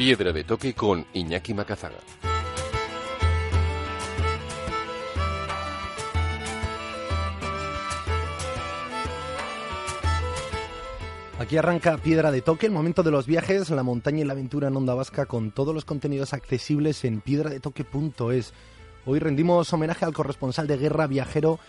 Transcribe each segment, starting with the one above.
Piedra de Toque con Iñaki Macazaga. Aquí arranca Piedra de Toque, el momento de los viajes, la montaña y la aventura en Onda Vasca con todos los contenidos accesibles en piedradetoque.es. Hoy rendimos homenaje al corresponsal de guerra, viajero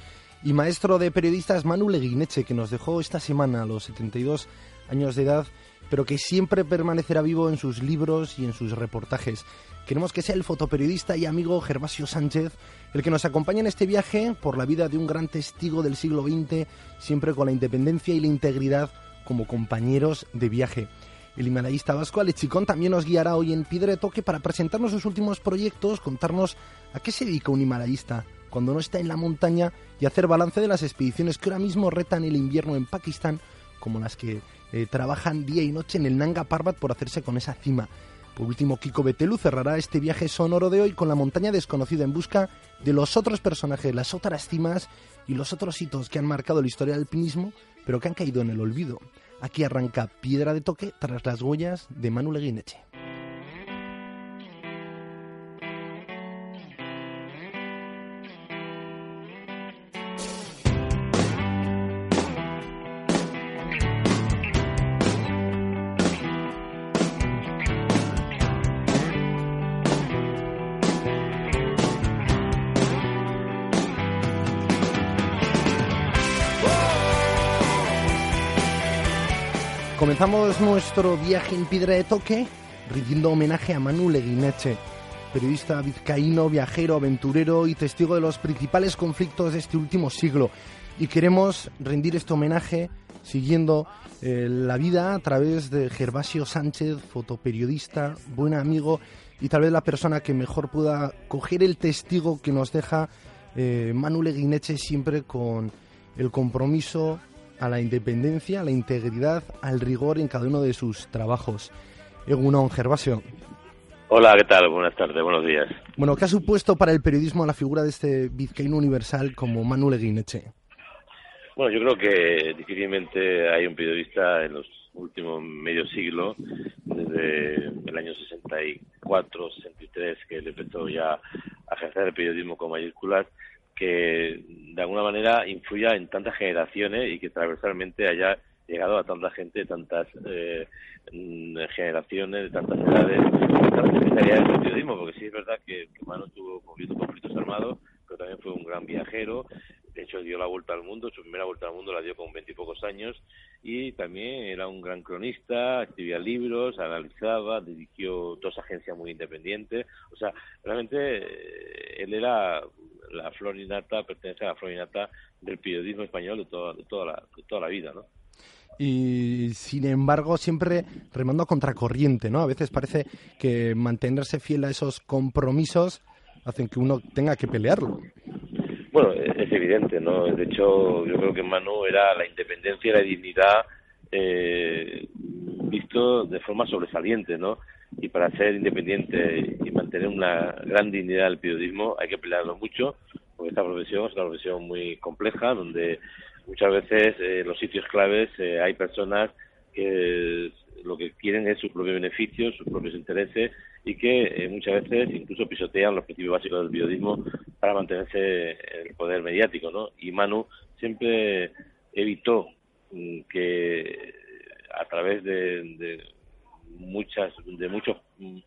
y maestro de periodistas Manu Leguineche, que nos dejó esta semana a los 72 años de edad, pero que siempre permanecerá vivo en sus libros y en sus reportajes. Queremos que sea el fotoperiodista y amigo Gervasio Sánchez el que nos acompañe en este viaje por la vida de un gran testigo del siglo XX, siempre con la independencia y la integridad como compañeros de viaje. El himalayista vasco Alechicón también nos guiará hoy en Piedra de Toque para presentarnos sus últimos proyectos, contarnos a qué se dedica un himalayista cuando no está en la montaña y hacer balance de las expediciones que ahora mismo retan el invierno en Pakistán, como las que eh, trabajan día y noche en el Nanga Parbat por hacerse con esa cima. Por último, Kiko Betelu cerrará este viaje sonoro de hoy con la montaña desconocida en busca de los otros personajes, las otras cimas y los otros hitos que han marcado la historia del alpinismo, pero que han caído en el olvido. Aquí arranca Piedra de Toque tras las huellas de Manu Leguineche. Comenzamos nuestro viaje en Piedra de Toque rindiendo homenaje a Manu Leguineche, periodista vizcaíno, viajero, aventurero y testigo de los principales conflictos de este último siglo. Y queremos rendir este homenaje siguiendo eh, la vida a través de Gervasio Sánchez, fotoperiodista, buen amigo y tal vez la persona que mejor pueda coger el testigo que nos deja eh, Manu Leguineche siempre con el compromiso a la independencia, a la integridad, al rigor en cada uno de sus trabajos. Egunon, Gervasio. Hola, ¿qué tal? Buenas tardes, buenos días. Bueno, ¿qué ha supuesto para el periodismo la figura de este vizcaíno universal como Manuel Eguineche? Bueno, yo creo que difícilmente hay un periodista en los últimos medio siglo, desde el año 64, 63, que él empezó ya a ejercer el periodismo con mayúsculas, que de alguna manera influya en tantas generaciones y que transversalmente haya llegado a tanta gente, tantas eh, mm, generaciones, de tantas edades, de tantas especialidades del periodismo, porque sí es verdad que, que Manu tuvo conflictos, conflictos armados, pero también fue un gran viajero, de hecho dio la vuelta al mundo, su primera vuelta al mundo la dio con veintipocos años. Y también era un gran cronista, escribía libros, analizaba, dirigió dos agencias muy independientes, o sea, realmente eh, él era la florinata, pertenece a la florinata del periodismo español de toda, de toda, la, de toda la vida, ¿no? y sin embargo siempre remando a contracorriente, ¿no? A veces parece que mantenerse fiel a esos compromisos hacen que uno tenga que pelearlo. Bueno, es evidente, ¿no? De hecho, yo creo que Manu era la independencia y la dignidad eh, visto de forma sobresaliente, ¿no? Y para ser independiente y mantener una gran dignidad del periodismo hay que pelearlo mucho, porque esta profesión es una profesión muy compleja, donde muchas veces en los sitios claves eh, hay personas que lo que quieren es su propio beneficio, sus propios intereses y que eh, muchas veces incluso pisotean los principios básicos del periodismo para mantenerse en el poder mediático, ¿no? Y Manu siempre evitó mm, que a través de, de muchas, de muchos mm,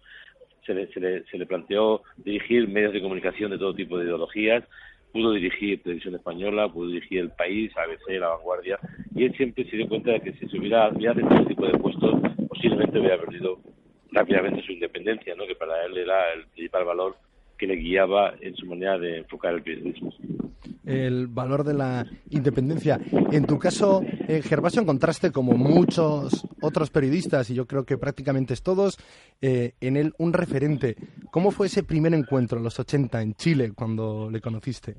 se le, se, le, se le planteó dirigir medios de comunicación de todo tipo de ideologías pudo dirigir Televisión Española, pudo dirigir El País, ABC, La Vanguardia, y él siempre se dio cuenta de que si se hubiera, hubiera tenido ese tipo de puestos, posiblemente hubiera perdido rápidamente su independencia, ¿no? que para él era el principal valor que le guiaba en su manera de enfocar el periodismo. El valor de la independencia. En tu caso, eh, Gervasio, encontraste, como muchos otros periodistas, y yo creo que prácticamente todos, eh, en él un referente. ¿Cómo fue ese primer encuentro en los 80 en Chile, cuando le conociste?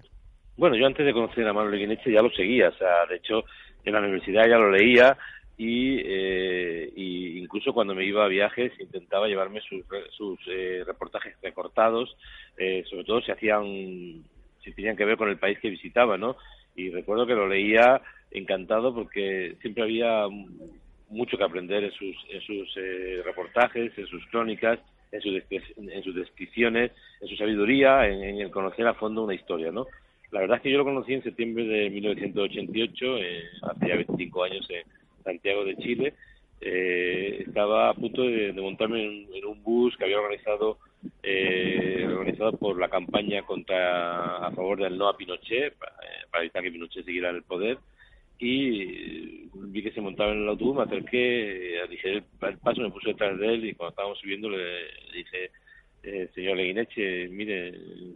Bueno, yo antes de conocer a Manuel Guineche ya lo seguía, o sea, de hecho, en la universidad ya lo leía, y, eh, y, incluso cuando me iba a viajes intentaba llevarme sus, sus eh, reportajes recortados, eh, sobre todo si hacían, si tenían que ver con el país que visitaba, ¿no? Y recuerdo que lo leía encantado porque siempre había mucho que aprender en sus, en sus eh, reportajes, en sus crónicas, en, en sus descripciones, en su sabiduría, en, el conocer a fondo una historia, ¿no? La verdad es que yo lo conocí en septiembre de 1988, eh, hace ya 25 años en Santiago de Chile. Eh, estaba a punto de, montarme en, un bus que había organizado eh, organizado por la campaña contra a favor del no a Pinochet para, eh, para evitar que Pinochet siguiera en el poder y vi que se montaba en el autobús, me acerqué, dije el, paso, me puse detrás de él y cuando estábamos subiendo le, dije, eh, señor Leguineche, mire,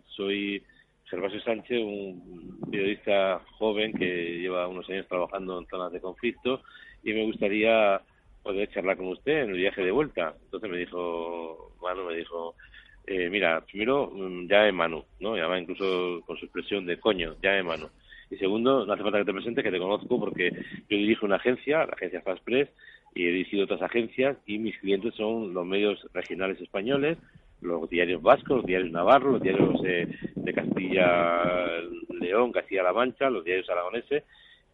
soy Gervasio Sánchez, un periodista joven que lleva unos años trabajando en zonas de conflicto y me gustaría poder charlar con usted en el viaje de vuelta. Entonces me dijo, Manu me dijo, eh, mira, primero, mm, ya de Manu, ¿no? Y además incluso con su expresión de coño, ya de Manu. Y segundo, no hace falta que te presentes, que te conozco porque yo dirijo una agencia, la agencia Fast Press, y he dirigido otras agencias y mis clientes son los medios regionales españoles, los diarios vascos, los diarios navarros, los diarios de Castilla León, Castilla-La Mancha, los diarios aragoneses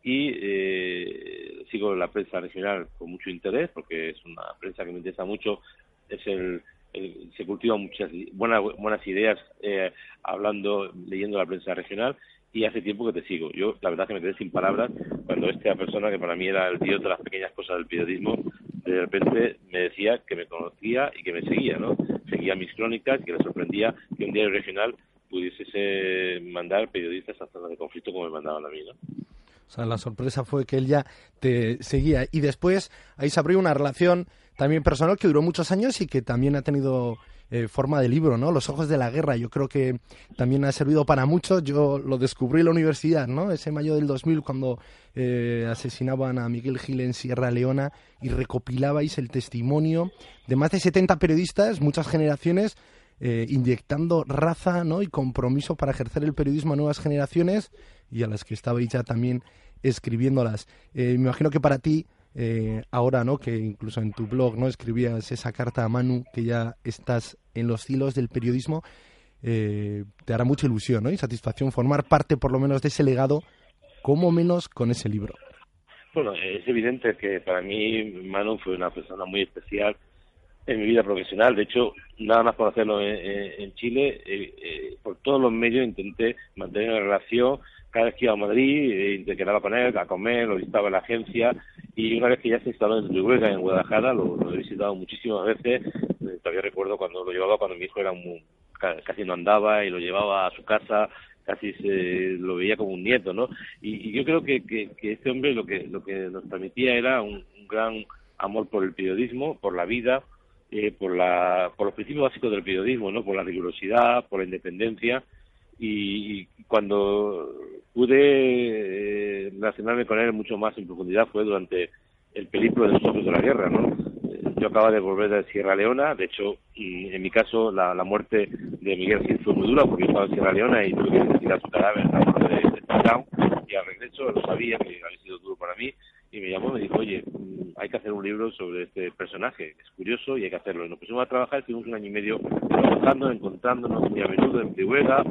y eh, sigo la prensa regional con mucho interés porque es una prensa que me interesa mucho, es el, se cultivan muchas buenas buenas ideas eh, hablando, leyendo la prensa regional y hace tiempo que te sigo. Yo, la verdad, que me quedé sin palabras cuando esta persona, que para mí era el dios de las pequeñas cosas del periodismo, de repente me decía que me conocía y que me seguía, ¿no? Seguía mis crónicas y que le sorprendía que un diario regional pudiese mandar periodistas a zonas de conflicto como me mandaban a mí, ¿no? O sea, la sorpresa fue que él ya te seguía. Y después ahí se abrió una relación también personal que duró muchos años y que también ha tenido eh, forma de libro, ¿no? Los ojos de la guerra, yo creo que también ha servido para muchos. Yo lo descubrí en la universidad, ¿no? Ese mayo del 2000 cuando eh, asesinaban a Miguel Gil en Sierra Leona y recopilabais el testimonio de más de 70 periodistas, muchas generaciones, eh, inyectando raza. Y compromiso para ejercer el periodismo a nuevas generaciones y a las que estabais ya también escribiéndolas. me imagino que para ti eh, ahora, ¿no? Que incluso en tu blog, ¿no? Escribías esa carta a Manu, que ya estás en los hilos del periodismo, eh, te hará mucha ilusión, ¿no? Y satisfacción formar parte, por lo menos, de ese legado, como menos con ese libro. Bueno, es evidente que para mí Manu fue una persona muy especial en mi vida profesional. De hecho, nada más por hacerlo en, Chile, eh, por todos los medios intenté mantener una relación cada vez que iba a Madrid, eh, te quedaba con él a comer, lo visitaba en la agencia y una vez que ya se instaló en Trihuega, en Guadalajara, lo, he visitado muchísimas veces. Eh, todavía recuerdo cuando lo llevaba, cuando mi hijo era muy, casi no andaba y lo llevaba a su casa, casi se lo veía como un nieto, ¿no? Y, yo creo que, este hombre lo que, lo que nos transmitía era un, gran amor por el periodismo, por la vida, eh, por, la, por los principios básicos del periodismo, ¿no? Por la rigurosidad, por la independencia y, cuando pude eh, relacionarme con él mucho más en profundidad fue durante el peligro de los ojos de la guerra, ¿no? Eh, yo acababa de volver de Sierra Leona, de hecho, y en mi caso la, la muerte de Miguel Gil fue muy dura porque yo estaba en Sierra Leona y tuve que investigar su cadáver en la de, de y al regreso lo sabía que había sido duro para mí y me llamó y me dijo, oye, mm, hay que hacer un libro sobre este personaje, es curioso y hay que hacerlo. Y nos pusimos a trabajar, estuvimos un año y medio trabajando, encontrándonos muy a menudo en Prihuega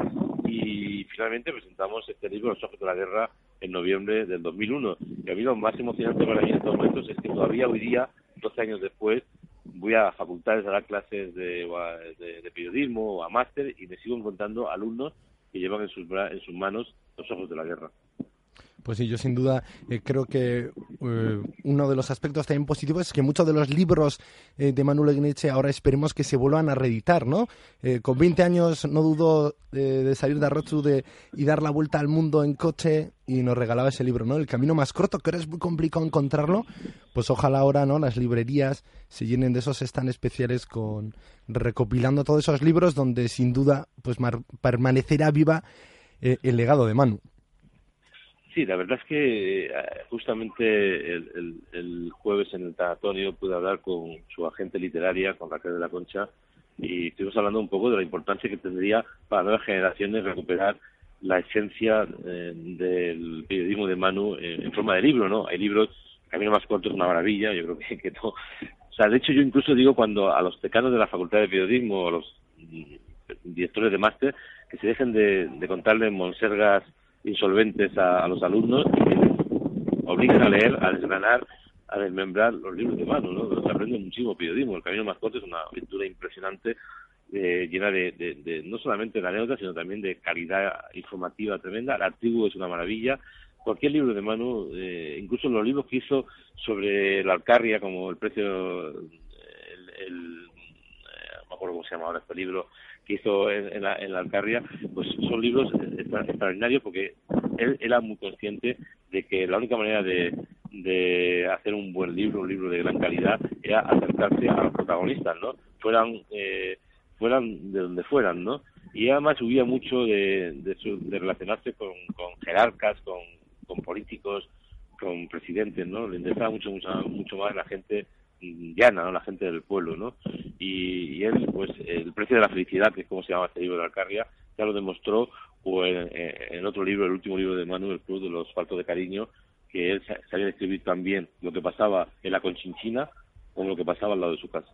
y finalmente presentamos este libro, Los ojos de la guerra, en noviembre del 2001. Y a mí lo más emocionante para mí en estos momentos es que todavía hoy día, 12 años después, voy a facultades a dar clases de, periodismo o a máster y me sigo encontrando alumnos que llevan en sus, en sus manos los ojos de la guerra. Pues sí, yo sin duda eh, creo que eh, uno de los aspectos también positivos es que muchos de los libros eh, de Manuel Igneche ahora esperemos que se vuelvan a reeditar, ¿no? con 20 años no dudo de salir de Arrochu de, y dar la vuelta al mundo en coche y nos regalaba ese libro, ¿no? El camino más corto, que ahora es muy complicado encontrarlo, pues ojalá ahora, ¿no? Las librerías se llenen de esos están especiales con recopilando todos esos libros donde sin duda pues permanecerá viva el legado de Manu. Sí, la verdad es que eh, justamente el, jueves en el Tanatonio pude hablar con su agente literaria, con Raquel de la Concha, y estuvimos hablando un poco de la importancia que tendría para nuevas generaciones recuperar la esencia eh, del periodismo de Manu en, forma de libro, ¿no? Hay libros, Camino más corto es una maravilla, yo creo que, que no. O sea, de hecho yo incluso digo cuando a los decanos de la Facultad de Periodismo a los mm, directores de máster que se dejen de, de contarle monsergas insolventes a, los alumnos y obligan a leer, a desgranar a desmembrar los libros de mano, ¿no? Se aprende muchísimo periodismo. El Camino Más es una aventura impresionante, eh, llena de, de, no solamente de anécdotas, sino también de calidad informativa tremenda. La tribu es una maravilla. Cualquier libro de mano, eh, incluso los libros que hizo sobre la Alcarria, como el precio, el, el eh, no me acuerdo cómo se llama ahora este libro, que hizo en, la, en la Alcarria, pues son libros extraordinarios porque él era muy consciente de que la única manera de, de hacer un buen libro, un libro de gran calidad, era acercarse a los protagonistas, ¿no? Fueran, eh, fueran de donde fueran, ¿no? Y además huía mucho de, de, relacionarse con, con jerarcas, con, con políticos, con presidentes, ¿no? Le interesaba mucho, mucho, mucho más la gente llana. La gente del pueblo, ¿no? Y, y, él, pues, el precio de la felicidad, que es como se llama este libro de Alcarria, ya lo demostró, o en, en, otro libro, el último libro de Manuel Cruz, de los faltos de cariño, que él sabía describir también lo que pasaba en la Conchinchina con lo que pasaba al lado de su casa.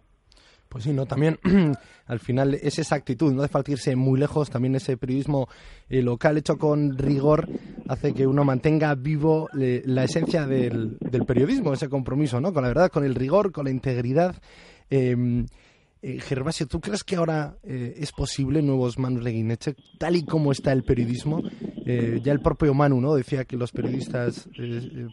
Pues sí, ¿no? También al final es esa actitud, no de falta irse muy lejos, también ese periodismo eh, local hecho con rigor hace que uno mantenga vivo la esencia del, del, periodismo, ese compromiso, ¿no? Con la verdad, con el rigor, con la integridad. Eh, eh, Gervasio, ¿tú crees que ahora eh, es posible nuevos Manu Leguineche, tal y como está el periodismo? Eh, ya el propio Manu ¿no? decía que los periodistas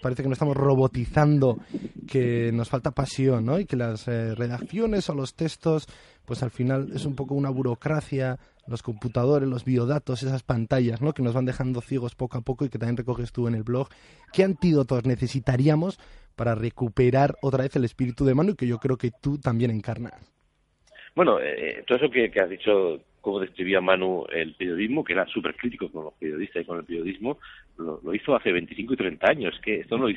parece que nos estamos robotizando, que nos falta pasión, ¿no? y que las redacciones o los textos, pues al final es un poco una burocracia, los computadores, los biodatos, esas pantallas, ¿no? que nos van dejando ciegos poco a poco y que también recoges tú en el blog. ¿Qué antídotos necesitaríamos para recuperar otra vez el espíritu de Manu y que yo creo que tú también encarnas? Bueno, eh, todo eso que, has dicho, cómo describía Manu el periodismo, que era súper crítico con los periodistas y con el periodismo, lo, hizo hace 25 y 30 años, que esto no,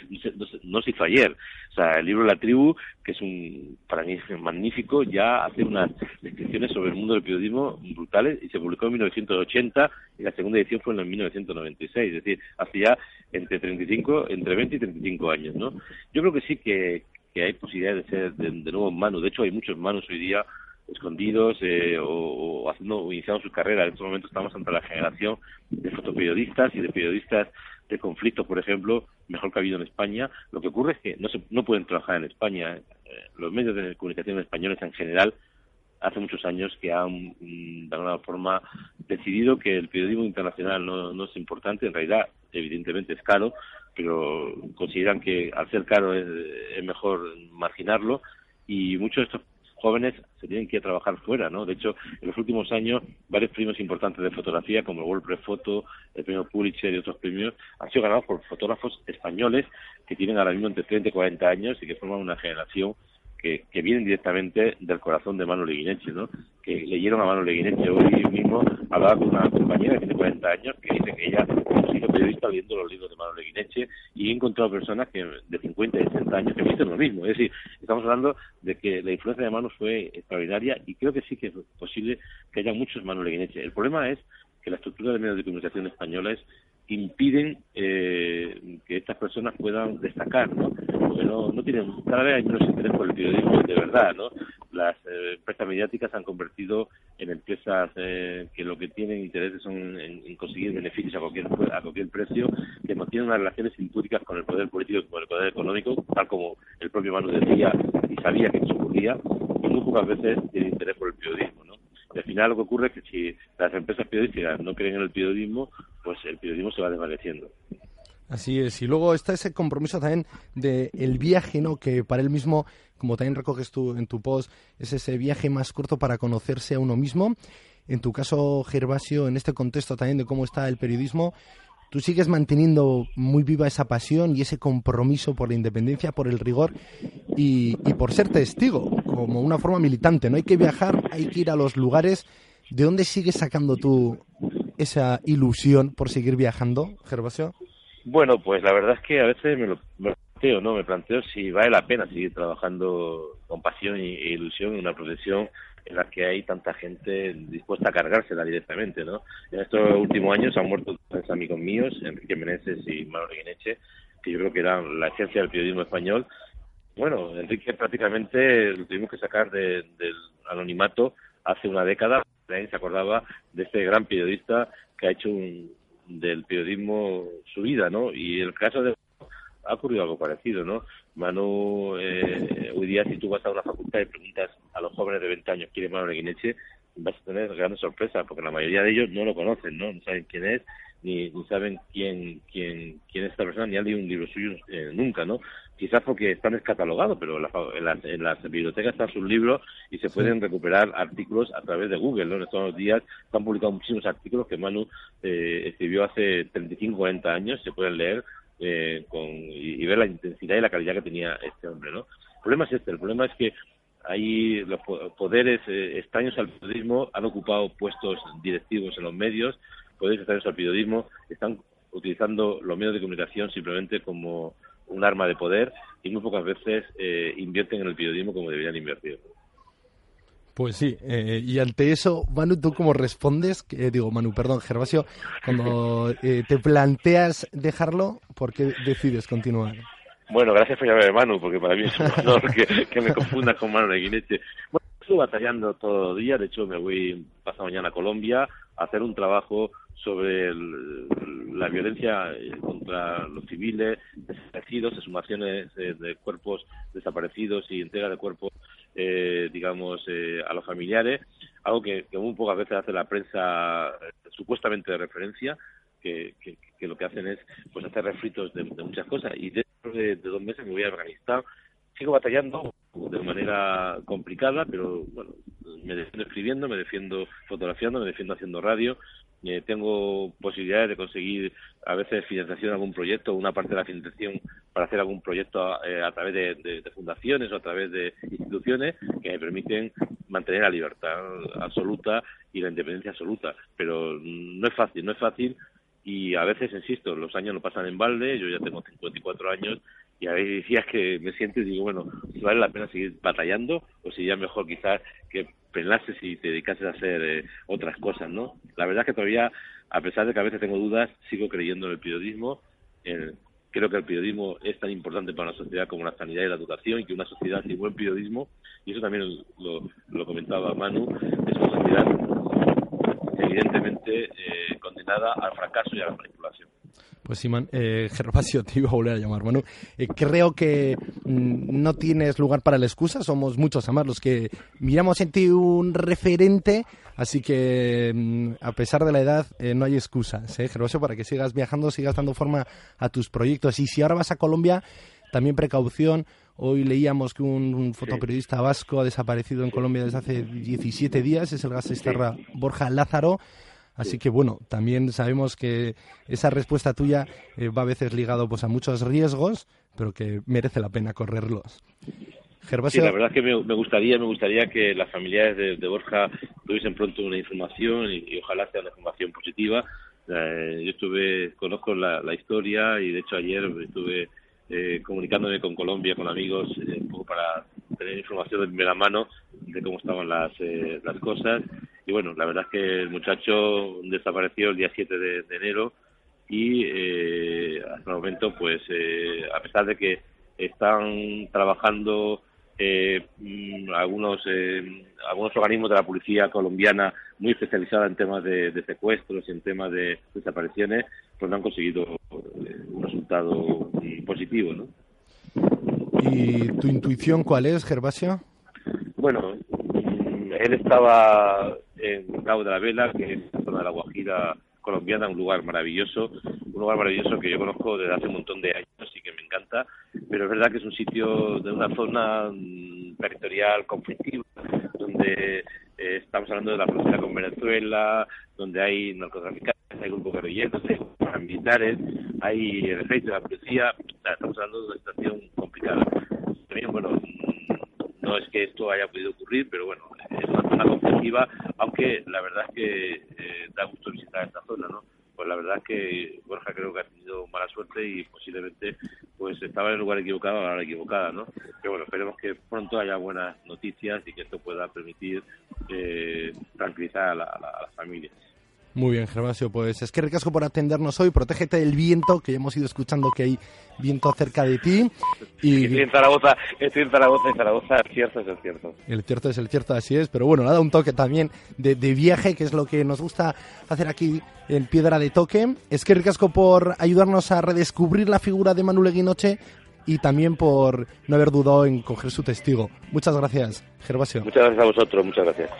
no, se hizo ayer. O sea, el libro La Tribu, que es un, para mí magnífico, ya hace unas descripciones sobre el mundo del periodismo brutales y se publicó en 1980 y la segunda edición fue en 1996, es decir, hace ya entre 35, entre 20 y 35 años, ¿no? Yo creo que sí que, que hay posibilidad de ser de, de nuevo Manu, de hecho hay muchos Manus hoy día escondidos eh, o, haciendo o iniciando su carrera. En este momento estamos ante la generación de fotoperiodistas y de periodistas de conflictos, por ejemplo, mejor que ha habido en España. Lo que ocurre es que no, se, no pueden trabajar en España. Eh, los medios de comunicación españoles en general hace muchos años que han, mm, de alguna forma, decidido que el periodismo internacional no, no es importante. En realidad, evidentemente es caro, pero consideran que al ser caro es, es mejor marginarlo y muchos de estos jóvenes se tienen que ir a trabajar fuera, ¿no? De hecho, en los últimos años, varios premios importantes de fotografía, como el World Press Photo, el premio Pulitzer y otros premios, han sido ganados por fotógrafos españoles que tienen ahora mismo entre 30 y 40 años y que forman una generación que, que vienen directamente del corazón de Manu Leguineche, ¿no? Que leyeron a Manu Leguineche. Hoy mismo hablaba con una compañera que tiene 40 años que dice que ella ha sido periodista leyendo los libros de Manu Leguineche y he encontrado personas que de 50 y 60 años que me dicen lo mismo. Es decir, estamos hablando de que la influencia de Manu fue extraordinaria y creo que sí que es posible que haya muchos Manu Leguineche. El problema es que la estructura de medios de comunicación españoles impiden eh, que estas personas puedan destacar, ¿no? Porque no, no tienen, cada vez hay menos interés por el periodismo de verdad, ¿no? Las eh, empresas mediáticas se han convertido en empresas eh, que lo que tienen interés son en, conseguir beneficios a cualquier a cualquier precio, que mantienen unas relaciones impúdicas con el poder político y con el poder económico, tal como el propio Manu decía y sabía que eso ocurría, y muy pocas veces tiene interés por el periodismo, ¿no? Y al final lo que ocurre es que si las empresas periodísticas no creen en el periodismo, pues el periodismo se va desvaneciendo. Así es, y luego está ese compromiso también del el viaje, ¿no? Que para él mismo, como también recoges tú en tu post, es ese viaje más corto para conocerse a uno mismo. En tu caso, Gervasio, en este contexto también de cómo está el periodismo, tú sigues manteniendo muy viva esa pasión y ese compromiso por la independencia, por el rigor y, y por ser testigo, como una forma militante. No hay que viajar, hay que ir a los lugares. ¿De dónde sigues sacando tú esa ilusión por seguir viajando, Gervasio? Bueno, pues la verdad es que a veces me lo, planteo, ¿no? Me planteo si vale la pena seguir trabajando con pasión e ilusión en una profesión en la que hay tanta gente dispuesta a cargársela directamente, ¿no? En estos últimos años han muerto tres amigos míos, Enrique Meneses y Manuel Guineche, que yo creo que eran la esencia del periodismo español. Bueno, Enrique prácticamente lo tuvimos que sacar del anonimato hace una década. Se acordaba de este gran periodista que ha hecho un, del periodismo su vida, ¿no? Y el caso de ha ocurrido algo parecido, ¿no? Manu, eh, hoy día si tú vas a una facultad y preguntas a los jóvenes de 20 años quién es Manu Neguineche, vas a tener grandes sorpresas, porque la mayoría de ellos no lo conocen, ¿no? No saben quién es, ni, saben quién, quién, quién es esta persona, ni han leído un libro suyo eh, nunca, ¿no? Quizás porque están descatalogados, pero en, las, bibliotecas están sus libros y se pueden recuperar artículos a través de Google, ¿no? En estos días se han publicado muchísimos artículos que Manu eh, escribió hace 35, 40 años, se pueden leer eh, con, y, ver la intensidad y la calidad que tenía este hombre, ¿no? El problema es este, el problema es que hay los poderes eh, extraños al periodismo han ocupado puestos directivos en los medios, poderes extraños al periodismo están utilizando los medios de comunicación simplemente como un arma de poder y muy pocas veces eh, invierten en el periodismo como deberían invertir. Pues sí, eh, y ante eso, Manu, ¿tú cómo respondes? digo, Manu, perdón, Gervasio, cuando te planteas dejarlo, ¿por qué decides continuar? Bueno, gracias por llamarme Manu, porque para mí es un honor que, me confundas con Manu de Guineche. Bueno, estoy batallando todo el día, de hecho me voy pasado mañana a Colombia a hacer un trabajo sobre la violencia eh, contra los civiles desaparecidos, exhumaciones eh, de cuerpos desaparecidos y entrega de cuerpos, eh, digamos, a los familiares, algo que, muy pocas veces hace la prensa supuestamente de referencia, que, que, lo que hacen es pues hacer refritos de, muchas cosas. Y dentro de, dos meses me voy a Afganistán. Sigo batallando de manera complicada, pero bueno, me defiendo escribiendo, me defiendo fotografiando, me defiendo haciendo radio. Eh, tengo posibilidades de conseguir a veces financiación de algún proyecto, una parte de la financiación para hacer algún proyecto eh, a través de, de, fundaciones o a través de instituciones que me permiten mantener la libertad absoluta y la independencia absoluta. Pero no es fácil, no es fácil y a veces, insisto, los años no pasan en balde, yo ya tengo 54 años y a veces decías que me siento y digo, bueno, si vale la pena seguir batallando o si ya mejor quizás que pensases y te dedicases a hacer eh, otras cosas, ¿no? La verdad es que todavía, a pesar de que a veces tengo dudas, sigo creyendo en el periodismo. creo que el periodismo es tan importante para una sociedad como la sanidad y la educación y que una sociedad sin buen periodismo, y eso también lo, lo comentaba Manu, es una sociedad evidentemente eh, condenada al fracaso y a la manipulación. Pues Simón, eh, Gervasio, te iba a volver a llamar. Bueno, eh, creo que mm, no tienes lugar para la excusa, somos muchos además los que miramos en ti un referente, así que mm, a pesar de la edad eh, no hay excusas, ¿eh, Gervasio, para que sigas viajando, sigas dando forma a tus proyectos. Y si ahora vas a Colombia, también precaución, Hoy leíamos que un, fotoperiodista vasco ha desaparecido en Colombia desde hace 17 días, es el gasistarra Borja Lázaro. Así que bueno, también sabemos que esa respuesta tuya eh, va a veces ligado pues a muchos riesgos, pero que merece la pena correrlos. Sí, la verdad es que me, gustaría, me gustaría que las familiares de, Borja tuviesen pronto una información y, ojalá sea una información positiva. Eh, yo estuve, conozco la, la, historia y de hecho ayer estuve eh, comunicándome con Colombia, con amigos, eh, un poco para tener información de primera mano de cómo estaban las, eh, las cosas. Y bueno, la verdad es que el muchacho desapareció el día 7 de, enero y hasta el momento, pues, a pesar de que están trabajando eh, mm, algunos eh, algunos organismos de la policía colombiana muy especializada en temas de, secuestros y en temas de desapariciones pues no han conseguido eh, un resultado positivo ¿no? ¿Y tu intuición cuál es, Gervasio? Bueno, él estaba en Cabo de la Vela, que es la zona de la Guajira colombiana, un lugar maravilloso, un lugar maravilloso que yo conozco desde hace un montón de años y que me encanta, pero es verdad que es un sitio de una zona mm, territorial conflictiva, donde eh, estamos hablando de la frontera con Venezuela, donde hay narcotraficantes, hay grupos guerrilleros, hay grupos militares, hay el ejército de la policía, estamos hablando de una situación complicada. También, bueno, mm, no es que esto haya podido ocurrir, pero bueno, es una zona conflictiva, aunque la verdad es que eh, da gusto visitar esta zona, ¿no? Pues la verdad es que Borja creo que ha tenido mala suerte y posiblemente pues estaba en el lugar equivocado a la hora equivocada, ¿no? Pero bueno, esperemos que pronto haya buenas noticias y que esto pueda permitir eh, tranquilizar a, la, a, las familias. Muy bien, Gervasio, pues es que ricasco por atendernos hoy, protégete del viento, que ya hemos ido escuchando que hay viento cerca de ti. Y... Estoy en Zaragoza, estoy en Zaragoza y Zaragoza, el cierto es el cierto. El cierto es el cierto, así es, pero bueno, nada, un toque también de, viaje, que es lo que nos gusta hacer aquí en Piedra de Toque. Es que ricasco por ayudarnos a redescubrir la figura de Manu Leguinoche y también por no haber dudado en coger su testigo. Muchas gracias, Gervasio. Muchas gracias a vosotros, muchas gracias.